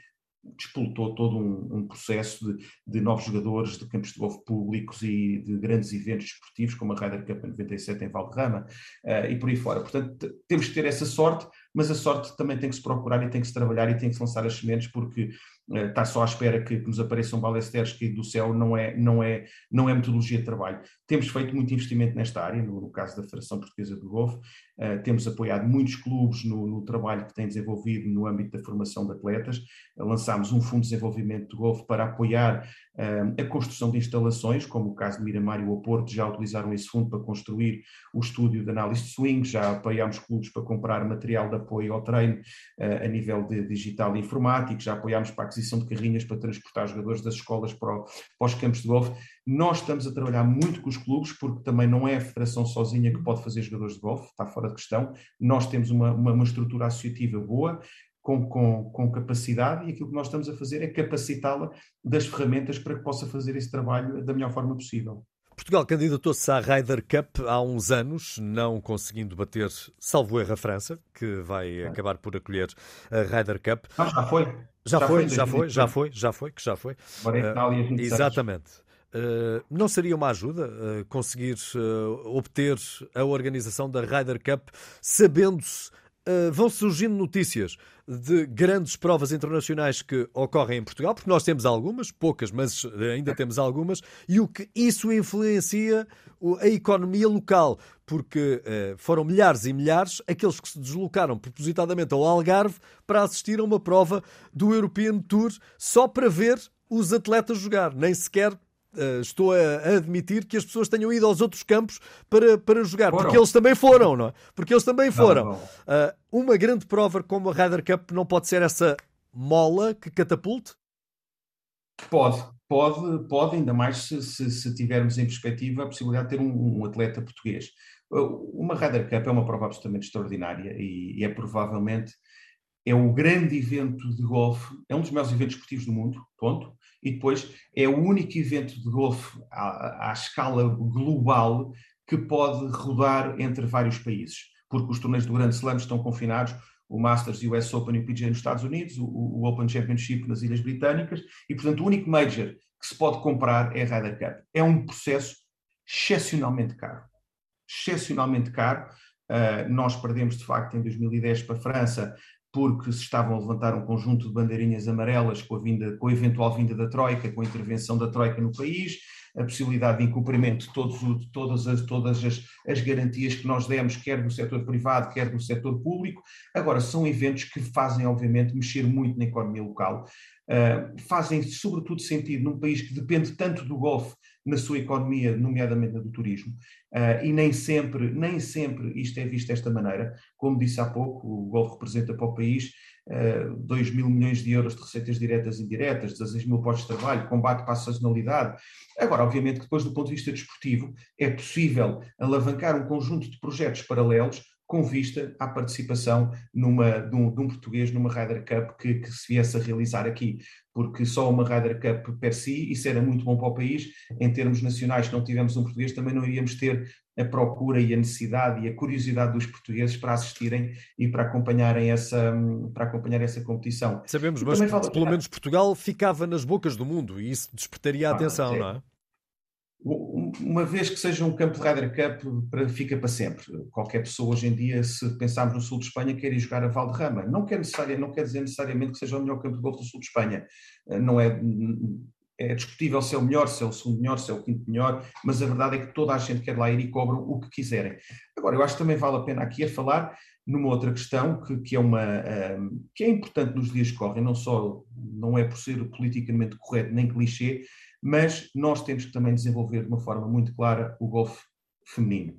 despoltou todo um, um processo de, de, novos jogadores, de campos de golfe públicos e de grandes eventos esportivos, como a Ryder Cup 97 em Valderrama, uh, e por aí fora. Portanto, temos que ter essa sorte, mas a sorte também tem que se procurar e tem que se trabalhar e tem que se lançar as sementes, porque uh, está só à espera que, que nos apareçam balesteres que do céu não é, não, é, não é metodologia de trabalho. Temos feito muito investimento nesta área, no, no caso da Federação Portuguesa do Golfe, uh, temos apoiado muitos clubes no, no, trabalho que têm desenvolvido no âmbito da formação de atletas, uh, lançámos um fundo de desenvolvimento do Golfe para apoiar a construção de instalações, como o caso de Miramar e o Oporto, já utilizaram esse fundo para construir o estúdio de análise de swing, já apoiámos clubes para comprar material de apoio ao treino uh, a nível de digital e informático, já apoiámos para a aquisição de carrinhas para transportar jogadores das escolas para os campos de golfe. Nós estamos a trabalhar muito com os clubes, porque também não é a federação sozinha que pode fazer jogadores de golfe, está fora de questão. Nós temos uma, uma, uma estrutura associativa boa, com, com, com, capacidade e aquilo que nós estamos a fazer é capacitá-la das ferramentas para que possa fazer esse trabalho da melhor forma possível. Portugal candidatou-se à Ryder Cup há uns anos, não conseguindo bater, salvo erro, a França, que vai é. acabar por acolher a Ryder Cup. Não, já foi. Já, já foi, já foi, já foi, já foi, que já foi. Agora é Itália, uh, Exatamente. Uh, não seria uma ajuda uh, conseguir uh, obter a organização da Ryder Cup, sabendo-se uh, vão surgindo notícias de grandes provas internacionais que ocorrem em Portugal, porque nós temos algumas, poucas, mas ainda temos algumas, e o que isso influencia a economia local, porque uh, foram milhares e milhares aqueles que se deslocaram propositadamente ao Algarve para assistir a uma prova do European Tour só para ver os atletas jogar, nem sequer estou a, admitir que as pessoas tenham ido aos outros campos para, para jogar, foram. porque eles também foram, não é? Porque eles também foram. Não, não. Uh, uma grande prova como a Ryder Cup não pode ser essa mola que catapulte? Pode, pode, pode, ainda mais se, se, se tivermos em perspectiva a possibilidade de ter um, um, atleta português. Uma Ryder Cup é uma prova absolutamente extraordinária e, e é provavelmente é o grande evento de golfe, é um dos maiores eventos esportivos do mundo, ponto e depois é o único evento de golfe à, à escala global que pode rodar entre vários países, porque os torneios do Grand Slam estão confinados, o Masters e o US Open e o PGA nos Estados Unidos, o, o, Open Championship nas Ilhas Britânicas, e portanto o único major que se pode comprar é a Ryder Cup. É um processo excepcionalmente caro. Excepcionalmente caro. Uh, nós perdemos de facto em 2010 para a França porque se estavam a levantar um conjunto de bandeirinhas amarelas com a, vinda, com a eventual vinda da Troika, com a intervenção da Troika no país, a possibilidade de incumprimento de todos, todas, as, todas as, as garantias que nós demos, quer no setor privado, quer no setor público. Agora, são eventos que fazem, obviamente, mexer muito na economia local, uh, fazem sobretudo sentido num país que depende tanto do golfe na sua economia, nomeadamente na do turismo, uh, e nem sempre, nem sempre isto é visto desta maneira. Como disse há pouco, o Golfo representa para o país uh, ah, 2 mil milhões de euros de receitas diretas e indiretas, 16 mil postos de trabalho, combate para a sazonalidade. Agora, obviamente, depois do ponto de vista desportivo, é possível alavancar um conjunto de projetos paralelos com vista à participação numa, de, um, de um português numa Ryder Cup que, que, se viesse a realizar aqui, porque só uma Ryder Cup per si, isso era muito bom para o país, em termos nacionais, se não tivermos um português, também não iríamos ter a procura e a necessidade e a curiosidade dos portugueses para assistirem e para acompanharem essa, para acompanhar essa competição. Sabemos, mas pelo menos Portugal ficava nas bocas do mundo e isso despertaria a ah, atenção, é. não é? Uma vez que seja um campo de Ryder Cup, para, fica para sempre. Qualquer pessoa hoje em dia, se pensarmos no sul de Espanha, quer ir jogar a Valderrama. Não quer, necessária, não quer dizer necessariamente que seja o melhor campo de golfe do sul de Espanha. Eh, não é, é discutível se é o melhor, se é o segundo melhor, se é o quinto melhor, mas a verdade é que toda a gente quer lá ir e cobram o que quiserem. Agora, eu acho que também vale a pena aqui a falar numa outra questão que, que é uma um, que é importante nos dias que correm, não só não é por ser politicamente correto nem clichê, mas nós temos que também desenvolver de uma forma muito clara o golfe feminino.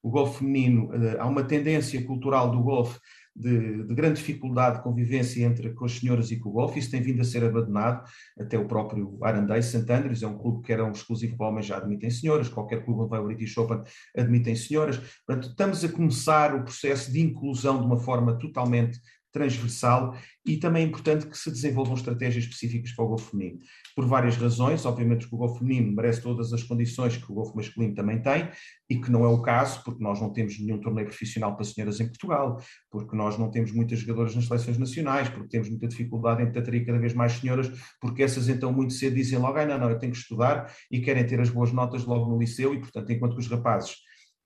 O golfe feminino, eh, há uma tendência cultural do golfe de, de, grande dificuldade de convivência entre com as senhoras e com o golfe, isso tem vindo a ser abandonado, até o próprio Arandês, St. Andrews, é um clube que era um exclusivo para homens, já admitem senhoras, qualquer clube onde vai o British Open admitem senhoras, portanto estamos a começar o processo de inclusão de uma forma totalmente transversal e também é importante que se desenvolvam estratégias específicas para o golfe feminino. Por várias razões, obviamente que o golfe feminino merece todas as condições que o golfe masculino também tem, e que não é o caso, porque nós não temos nenhum torneio profissional para senhoras em Portugal, porque nós não temos muitas jogadoras nas seleções nacionais, porque temos muita dificuldade em tratar cada vez mais senhoras, porque essas então muito cedo dizem logo, ah, não, não, eu tenho que estudar, e querem ter as boas notas logo no liceu, e portanto, enquanto que os rapazes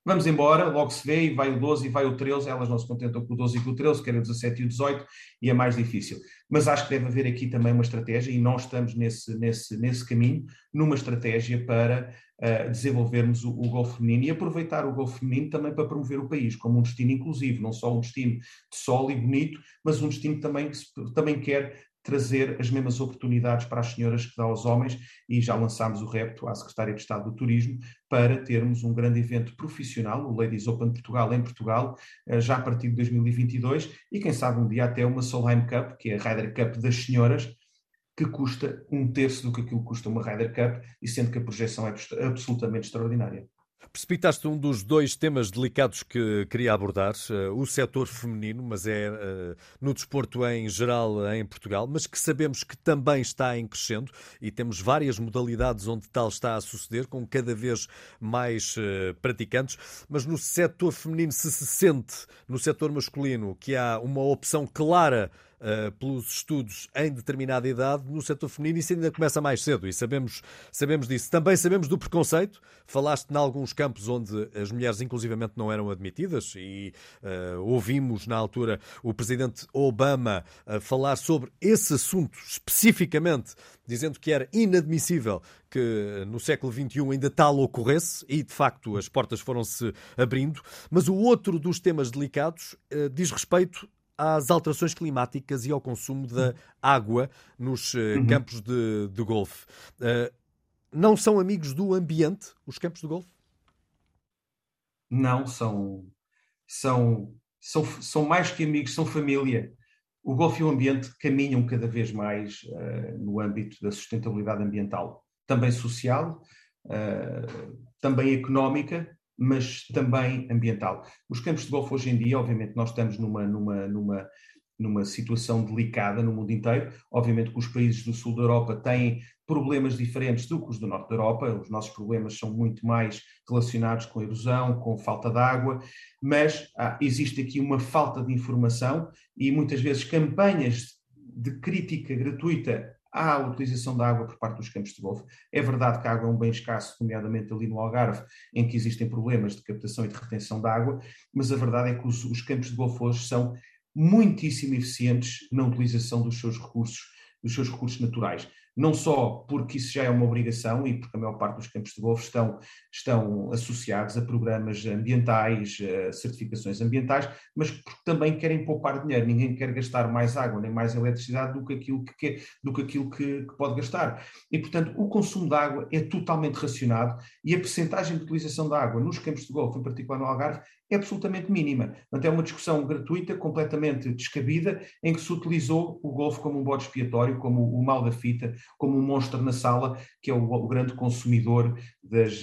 Vamos embora, logo se vê, e vai o 12 e vai o 13, elas não se contentam com o 12 e com o 13, querem o 17 e o 18, e é mais difícil. Mas acho que deve haver aqui também uma estratégia, e nós estamos nesse, nesse, nesse caminho, numa estratégia para uh, desenvolvermos o, o golfe feminino e aproveitar o golfe feminino também para promover o país como um destino inclusivo, não só um destino de sol e bonito, mas um destino também que também quer trazer as mesmas oportunidades para as senhoras que dá aos homens e já lançámos o repto à Secretária de Estado do Turismo para termos um grande evento profissional, o Ladies Open Portugal em Portugal, eh, já a partir de 2022 e quem sabe um dia até uma Solheim Cup, que é a Ryder Cup das senhoras, que custa um terço do que aquilo custa uma Ryder Cup e sendo que a projeção é absolutamente extraordinária. Precipitaste um dos dois temas delicados que queria abordar, uh, o setor feminino, mas é uh, no desporto em geral em Portugal, mas que sabemos que também está em crescendo e temos várias modalidades onde tal está a suceder, com cada vez mais praticantes. Mas no setor feminino, se se sente no setor masculino que há uma opção clara uh, pelos estudos em determinada idade, no setor feminino isso ainda começa mais cedo e sabemos, sabemos disso. Também sabemos do preconceito. Falaste em alguns campos onde as mulheres, inclusivamente, não eram admitidas e uh, ouvimos na altura o presidente Obama uh, falar sobre esse assunto especificamente, dizendo que era inadmissível que no século XXI ainda tal ocorresse e, de facto, as portas foram-se abrindo. Mas o outro dos temas delicados diz respeito às alterações climáticas e ao consumo da água nos uh, uhum. campos de, de golfe. Uh, não são amigos do ambiente os campos de golfe? Não, são, são, são, são mais que amigos, são família. O golfe e o ambiente caminham cada vez mais uh, no âmbito da sustentabilidade ambiental, também social, também económica mas também ambiental. Os campos de golfe hoje em dia, obviamente, nós estamos numa, numa, numa, numa situação delicada no mundo inteiro. Obviamente que os países do sul da Europa têm problemas diferentes do que os do norte da Europa. Os nossos problemas são muito mais relacionados com erosão, com falta de água, mas ah, existe aqui uma falta de informação e muitas vezes campanhas de crítica gratuita à utilização da água por parte dos campos de golfe. É verdade que a água é um bem escasso, nomeadamente ali no Algarve, em que existem problemas de captação e de retenção de água, mas a verdade é que os, os campos de golfe hoje são muitíssimo eficientes na utilização dos seus recursos, dos seus recursos naturais não só porque isso já é uma obrigação e porque a maior parte dos campos de golfe estão, estão associados a programas ambientais, a certificações ambientais, mas porque também querem poupar dinheiro. Ninguém quer gastar mais água nem mais eletricidade do que aquilo que, quer, do que, aquilo que, que pode gastar. E, portanto, o consumo de água é totalmente racionado e a percentagem de utilização da água nos campos de golfe, em particular no Algarve, é absolutamente mínima. Portanto, é uma discussão gratuita, completamente descabida, em que se utilizou o golfe como um bode expiatório, como o mal da fita, como um monstro na sala, que é o, o grande consumidor das,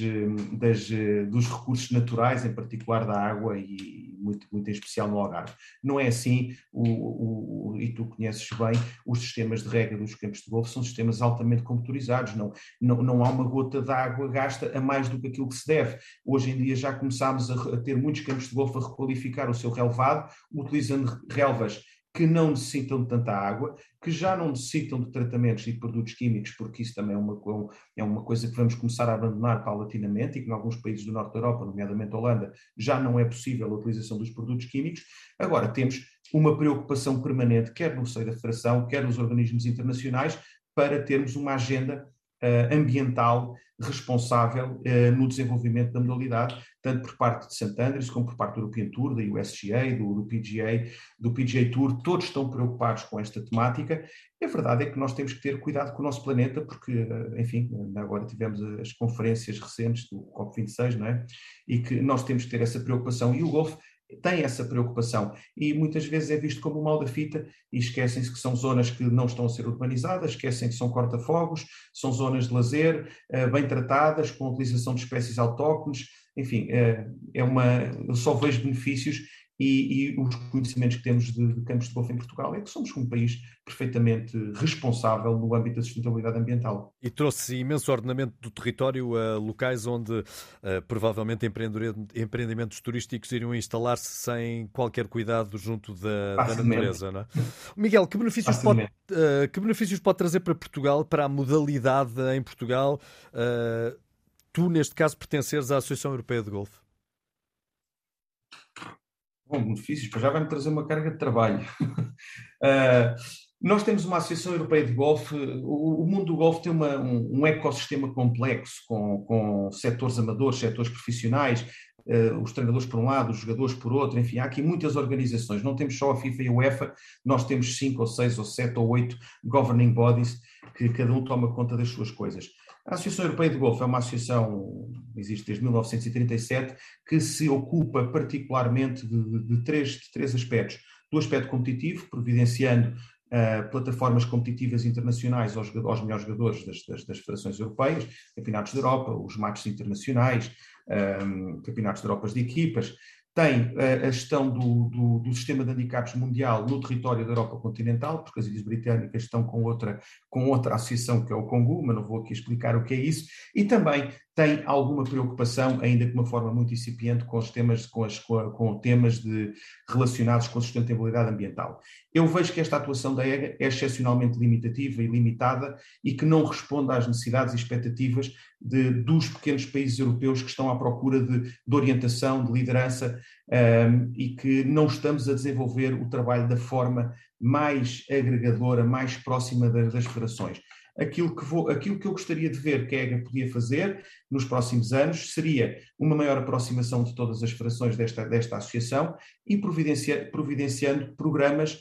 das, dos recursos naturais, em particular da água e muito, muito em especial no Algarve. Não é assim, o, o, e tu conheces bem, os sistemas de rega dos campos de golfe são sistemas altamente computadorizados, não, não, não há uma gota de água gasta a mais do que aquilo que se deve. Hoje em dia já começámos a, a ter muitos campos de golfe a requalificar o seu relevado, utilizando relvas que não necessitam de tanta água, que já não necessitam de tratamentos e de produtos químicos, porque isso também é uma, é uma coisa que vamos começar a abandonar paulatinamente e que em alguns países do norte da Europa, nomeadamente a Holanda, já não é possível a utilização dos produtos químicos. Agora, temos uma preocupação permanente, quer no seio da Federação, quer nos organismos internacionais, para termos uma agenda ambiental responsável uh, no desenvolvimento da modalidade, tanto por parte de St. Andrews como por parte do European Tour, da USGA, do, do, PGA, do PGA Tour, todos estão preocupados com esta temática. A verdade é que nós temos que ter cuidado com o nosso planeta, porque, eh, enfim, agora tivemos as conferências recentes do COP26, não é? E que nós temos que ter essa preocupação. E o golfe tem essa preocupação. E muitas vezes é visto como o mal da fita e esquecem-se que são zonas que não estão a ser urbanizadas, esquecem que são corta-fogos, são zonas de lazer uh, bem tratadas, com a utilização de espécies autóctones, enfim, uh, é uma, eu só vejo benefícios e, e, os conhecimentos que temos de, de, campos de golfe em Portugal é que somos um país perfeitamente responsável no âmbito da sustentabilidade ambiental. E trouxe imenso ordenamento do território a locais onde uh, provavelmente empreendimentos turísticos iriam instalar-se sem qualquer cuidado junto da, da natureza. Não é? Miguel, que benefícios, pode, uh, que benefícios pode trazer para Portugal, para a modalidade em Portugal? Uh, tu, neste caso, pertenceres à Associação Europeia de Golfe? Bom, benefícios, já vai-me trazer uma carga de trabalho. uh, nós temos uma Associação Europeia de Golfe, o, o mundo do golfe tem uma, um, um, ecossistema complexo, com, com setores amadores, setores profissionais, uh, os treinadores por um lado, os jogadores por outro, enfim, há aqui muitas organizações, não temos só a FIFA e a UEFA, nós temos cinco ou seis ou sete ou oito governing bodies que cada um toma conta das suas coisas. A Associação Europeia de Golfe é uma associação, existe desde 1937, que se ocupa particularmente de, de, três, de três aspectos. Do aspecto competitivo, providenciando uh, plataformas competitivas internacionais aos, aos melhores jogadores das, das, das, federações europeias, campeonatos da Europa, os matches internacionais, um, ah, campeonatos da Europa de equipas, tem a, gestão do, do, do, sistema de handicaps mundial no território da Europa continental, porque as Ilhas Britânicas estão com outra, com outra associação que é o Congo, mas não vou aqui explicar o que é isso, e também tem alguma preocupação, ainda de uma forma muito incipiente, com os temas, com, as, com, temas de, relacionados com a sustentabilidade ambiental. Eu vejo que esta atuação da EGA é excepcionalmente limitativa e limitada e que não responde às necessidades e expectativas de, dos pequenos países europeus que estão à procura de, de orientação, de liderança um, e que não estamos a desenvolver o trabalho da forma mais agregadora, mais próxima das, das federações aquilo que, vou, aquilo que eu gostaria de ver que a EGA podia fazer nos próximos anos seria uma maior aproximação de todas as federações desta, desta associação e providencia, providenciando programas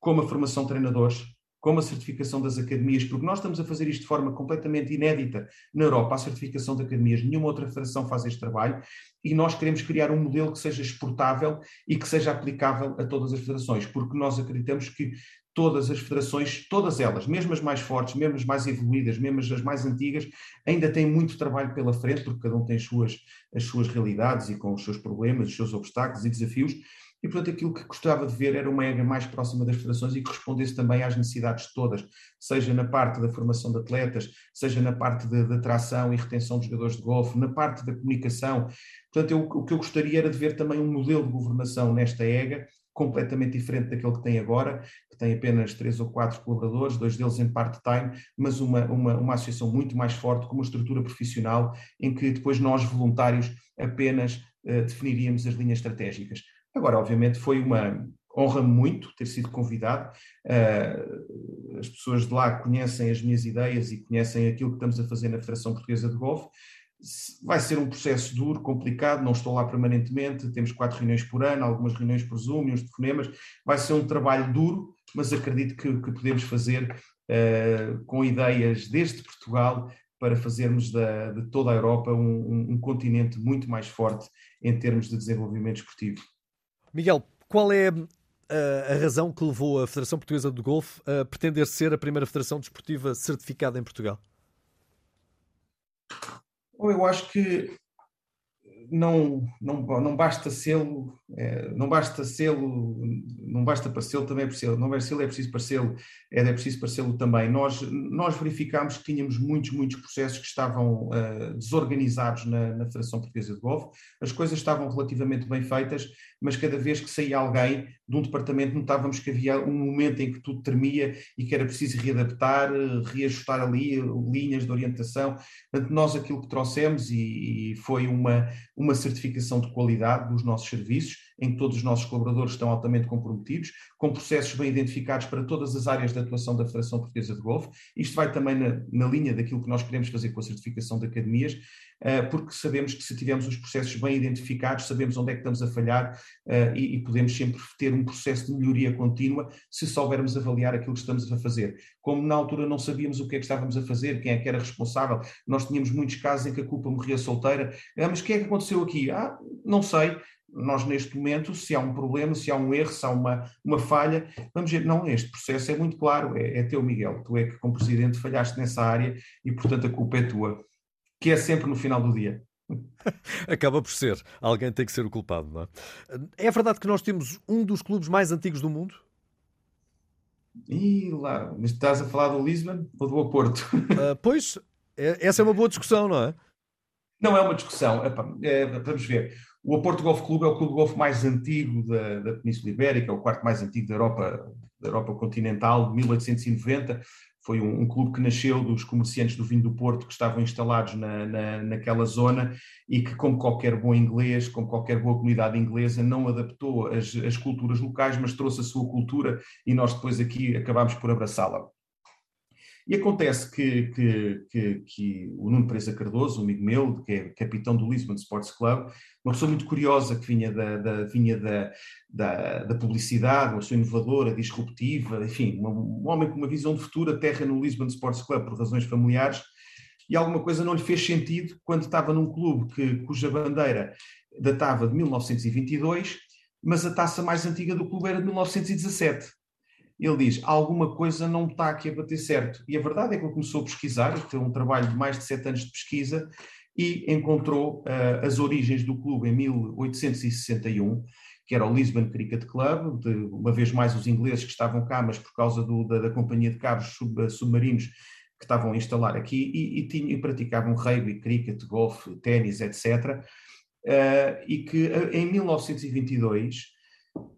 como a formação de treinadores, como a certificação das academias, porque nós estamos a fazer isto de forma completamente inédita na Europa, a certificação de academias, nenhuma outra federação faz este trabalho, e nós queremos criar um modelo que seja exportável e que seja aplicável a todas as federações, porque nós acreditamos que todas as federações, todas elas, mesmo as mais fortes, mesmo as mais evoluídas, mesmo as mais antigas, ainda têm muito trabalho pela frente, porque cada um tem as suas, as suas realidades e com os seus problemas, os seus obstáculos e desafios, e portanto aquilo que gostava de ver era uma EGA mais próxima das federações e que respondesse também às necessidades todas, seja na parte da formação de atletas, seja na parte de, de atração e retenção de jogadores de golfe, na parte da comunicação. Portanto, eu, o que eu gostaria era de ver também um modelo de governação nesta EGA, completamente diferente daquele que tem agora, que tem apenas três ou quatro colaboradores, dois deles em part-time, mas uma, uma, uma associação muito mais forte, com uma estrutura profissional, em que depois nós, voluntários, apenas uh, definiríamos as linhas estratégicas. Agora, obviamente, foi uma. Honra-me muito ter sido convidado. Uh, as pessoas de lá conhecem as minhas ideias e conhecem aquilo que estamos a fazer na Federação Portuguesa de Golfe. Vai ser um processo duro, complicado, não estou lá permanentemente, temos quatro reuniões por ano, algumas reuniões por Zoom uns telefonemas. Vai ser um trabalho duro, mas acredito que, que podemos fazer uh, com ideias desde Portugal para fazermos da, de toda a Europa um, um, um continente muito mais forte em termos de desenvolvimento esportivo. Miguel, qual é a, razão que levou a Federação Portuguesa de Golfe a pretender ser a primeira federação desportiva certificada em Portugal? Eu acho que não, não, não basta sê-lo, é, não basta sê-lo, não basta parecê-lo também é preciso, não basta é preciso parecê-lo, é, é preciso parecê-lo também. Nós, nós verificámos que tínhamos muitos, muitos processos que estavam uh, desorganizados na, na Federação Portuguesa de Golfe, as coisas estavam relativamente bem feitas, mas cada vez que saía alguém de um departamento notávamos que havia um momento em que tudo tremia e que era preciso readaptar, reajustar ali linhas de orientação. Portanto, nós aquilo que trouxemos e, e foi uma, uma certificação de qualidade dos nossos serviços, em que todos os nossos colaboradores estão altamente comprometidos, com processos bem identificados para todas as áreas de atuação da Federação Portuguesa de Golfe. Isto vai também na, na linha daquilo que nós queremos fazer com a certificação de academias, eh, porque sabemos que se tivermos os processos bem identificados, sabemos onde é que estamos a falhar eh, e, podemos sempre ter um processo de melhoria contínua se soubermos avaliar aquilo que estamos a fazer. Como na altura não sabíamos o que é que estávamos a fazer, quem é que era responsável, nós tínhamos muitos casos em que a culpa morria solteira. Ah, mas o que é que aconteceu aqui? Ah, não sei, nós neste momento, se há um problema, se há um erro, se há uma, uma falha, vamos ver, não, este processo é muito claro, é, é teu Miguel, tu é que como presidente falhaste nessa área e portanto a culpa é tua que é sempre no final do dia. Acaba por ser. Alguém tem que ser o culpado, não é? É verdade que nós temos um dos clubes mais antigos do mundo? E lá, mas estás a falar do Lisbon ou do Oporto? Uh, pois, é, essa é uma boa discussão, não é? Não é uma discussão. É, vamos ver. O Oporto Golf Clube é o clube de golfe mais antigo da, da Península Ibérica, é o quarto mais antigo da Europa, da Europa continental, de 1890 foi um, um, clube que nasceu dos comerciantes do vinho do Porto que estavam instalados na, na, naquela zona e que, como qualquer bom inglês, como qualquer boa comunidade inglesa, não adaptou as, as culturas locais, mas trouxe a sua cultura e nós depois aqui acabámos por abraçá-la. E acontece que, que, que, que, o Nuno Presa Cardoso, um amigo meu, que é capitão do Lisbon Sports Club, uma pessoa muito curiosa que vinha da, da vinha da, da, da, publicidade, uma pessoa inovadora, disruptiva, enfim, um homem com uma visão de futuro, terra no Lisbon Sports Club por razões familiares, e alguma coisa não lhe fez sentido quando estava num clube que, cuja bandeira datava de 1922, mas a taça mais antiga do clube era de 1917 ele diz: alguma coisa não está aqui a bater certo. E a verdade é que ele começou a pesquisar, teve um trabalho de mais de sete anos de pesquisa e encontrou uh, as origens do clube em 1861, que era o Lisbon Cricket Club, de, uma vez mais os ingleses que estavam cá, mas por causa do, da, da, companhia de cabos sub, submarinos que estavam a instalar aqui e, e, tinham, e praticavam rugby, cricket, golfe, ténis, etc. Uh, e que em 1922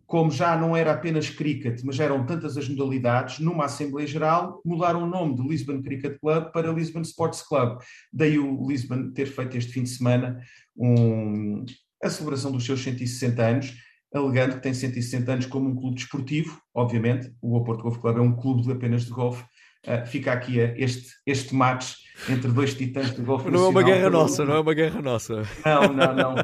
como já não era apenas cricket, mas eram tantas as modalidades, numa Assembleia Geral mudaram o nome de Lisbon Cricket Club para Lisbon Sports Club. Daí o Lisbon ter feito este fim de semana um, a celebração dos seus 160 anos, alegando que tem 160 anos como um clube desportivo, obviamente, o Oporto Golf Club é um clube de apenas de golfe, uh, fica aqui uh, este, este match entre dois titãs de golfe Não é uma guerra nossa, não é uma guerra nossa. Não, não, não.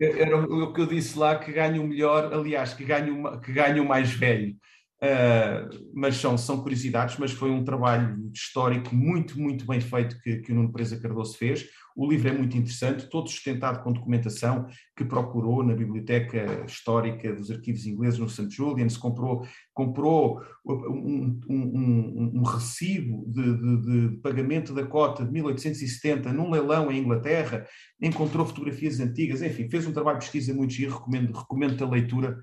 Era o que eu disse lá, que ganha o melhor, aliás, que ganha que ganha o mais velho. Uh, mas são, são curiosidades, mas foi um trabalho histórico muito, muito bem feito que, que o Nuno Presa Cardoso fez. O livro é muito interessante, todo sustentado com documentação que procurou na Biblioteca Histórica dos Arquivos Ingleses no St. Julian's, comprou, comprou um, um, um, um recibo de, de, de, pagamento da cota de 1870 num leilão em Inglaterra, encontrou fotografias antigas, enfim, fez um trabalho de pesquisa muito giro, recomendo, recomendo a leitura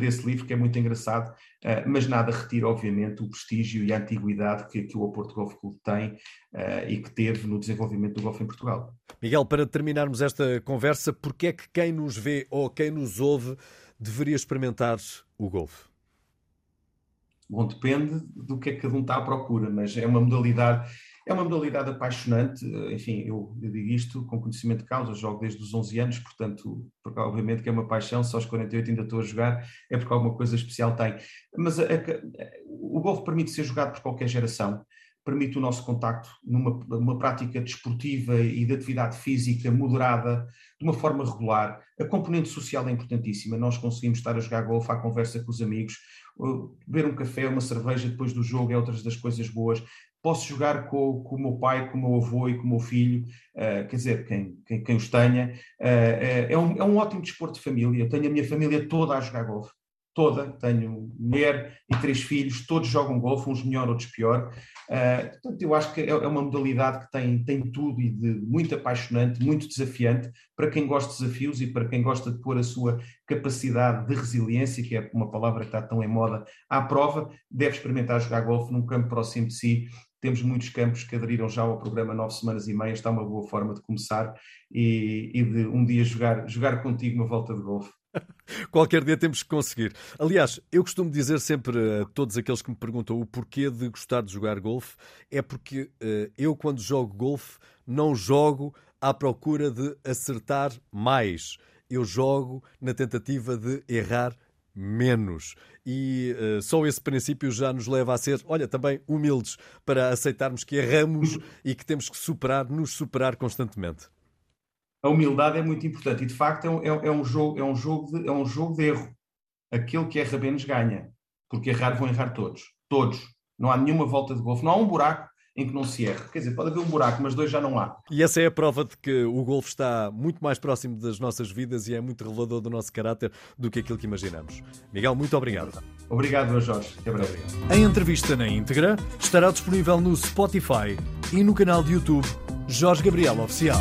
desse livro, que é muito engraçado, eh, mas nada retira, obviamente, o prestígio e a antiguidade que, que o Oporto Golf Clube tem eh, e que teve no desenvolvimento do golfe em Portugal. Miguel, para terminarmos esta conversa, porquê é que quem nos vê ou quem nos ouve deveria experimentar o golfe? Bom, depende do que é que cada um está à procura, mas é uma modalidade é uma modalidade apaixonante, enfim, eu, eu, digo isto com conhecimento de causa, jogo desde os 11 anos, portanto, obviamente que é uma paixão, só aos 48 ainda estou a jogar, é porque alguma coisa especial tem. Mas a, a, o golfe permite ser jogado por qualquer geração, permite o nosso contacto numa, numa prática desportiva e de atividade física moderada, de uma forma regular. A componente social é importantíssima, nós conseguimos estar a jogar golfe à conversa com os amigos, beber um café, uma cerveja depois do jogo é outras das coisas boas posso jogar com, com o meu pai, com o meu avô e com o meu filho, uh, quer dizer, quem, quem, quem os tenha. Uh, é, um, é um ótimo desporto de família. Eu tenho a minha família toda a jogar golfe. Toda. Tenho mulher e três filhos, todos jogam golfe, uns melhor, outros pior. Uh, portanto, eu acho que é, é uma modalidade que tem, tem tudo e de muito apaixonante, muito desafiante para quem gosta de desafios e para quem gosta de pôr a sua capacidade de resiliência, que é uma palavra que está tão em moda, à prova, deve experimentar jogar golfe num campo próximo de si temos muitos campos que aderiram já ao programa Nove Semanas e Meia, está uma boa forma de começar e, e de um dia jogar, jogar contigo uma volta de golfe. Qualquer dia temos que conseguir. Aliás, eu costumo dizer sempre a todos aqueles que me perguntam o porquê de gostar de jogar golfe, é porque uh, eu, quando jogo golfe, não jogo à procura de acertar mais. Eu jogo na tentativa de errar menos. E uh, só esse princípio já nos leva a ser, olha, também humildes para aceitarmos que erramos e que temos que superar, nos superar constantemente. A humildade é muito importante e de facto é um, é, é um jogo, é, um jogo de, é um jogo de erro. Aquele que erra menos ganha, porque errar vão errar todos. Todos. Não há nenhuma volta de golfe, não há um buraco em que não se erra. Quer dizer, pode haver um buraco, mas dois já não há. E essa é a prova de que o golfe está muito mais próximo das nossas vidas e é muito revelador do nosso caráter do que aquilo que imaginamos. Miguel, muito obrigado. Obrigado, Jorge. Até breve. A entrevista na íntegra estará disponível no Spotify e no canal de YouTube Jorge Gabriel Oficial.